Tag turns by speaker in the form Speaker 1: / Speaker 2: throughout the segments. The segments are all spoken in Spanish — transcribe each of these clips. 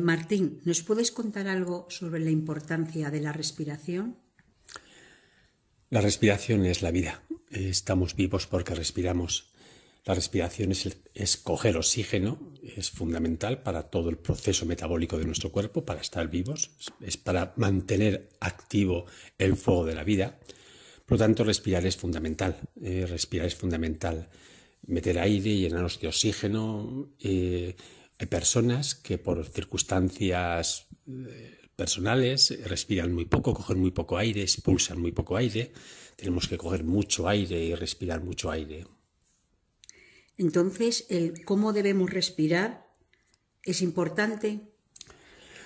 Speaker 1: Martín, ¿nos puedes contar algo sobre la importancia de la respiración?
Speaker 2: La respiración es la vida. Estamos vivos porque respiramos. La respiración es, coger oxígeno, es fundamental para todo el proceso metabólico de nuestro cuerpo, para estar vivos, es para mantener activo el fuego de la vida. Por lo tanto, respirar es fundamental. Eh, respirar es fundamental. Meter aire, llenarnos de oxígeno. Eh, hay personas que por circunstancias eh, personales respiran muy poco, cogen muy poco aire, expulsan muy poco aire. Tenemos que coger mucho aire y respirar mucho aire.
Speaker 1: Entonces, el cómo debemos respirar es importante.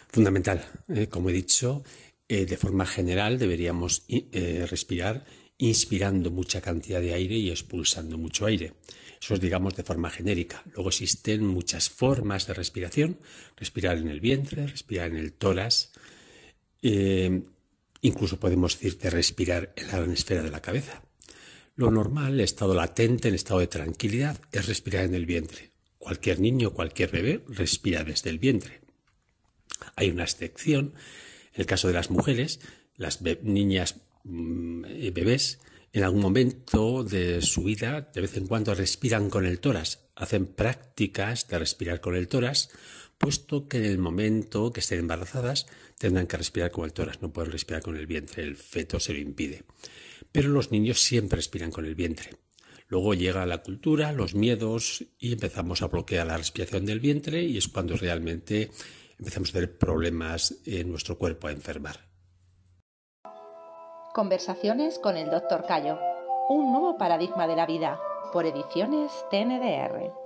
Speaker 2: Fundamental. Eh, como he dicho, eh, de forma general deberíamos eh, respirar inspirando mucha cantidad de aire y expulsando mucho aire. Eso es, digamos, de forma genérica. Luego existen muchas formas de respiración. Respirar en el vientre, respirar en el tórax. incluso podemos decir que respirar en la gran esfera de la cabeza. Lo normal, el estado latente, el estado de tranquilidad, es respirar en el vientre. Cualquier niño, cualquier bebé respira desde el vientre. Hay una excepción. En el caso de las mujeres, las niñas bebés, en algún momento de su vida, de vez en cuando respiran con el tórax, hacen prácticas de respirar con el tórax, puesto que en el momento que estén embarazadas tendrán que respirar con el tórax, no pueden respirar con el vientre, el feto se lo impide. Pero los niños siempre respiran con el vientre. Luego llega la cultura, los miedos y empezamos a bloquear la respiración del vientre y es cuando realmente empezamos a tener problemas en nuestro cuerpo a enfermar.
Speaker 3: Conversaciones con el Dr. Cayo. Un nuevo paradigma de la vida por ediciones TNDR.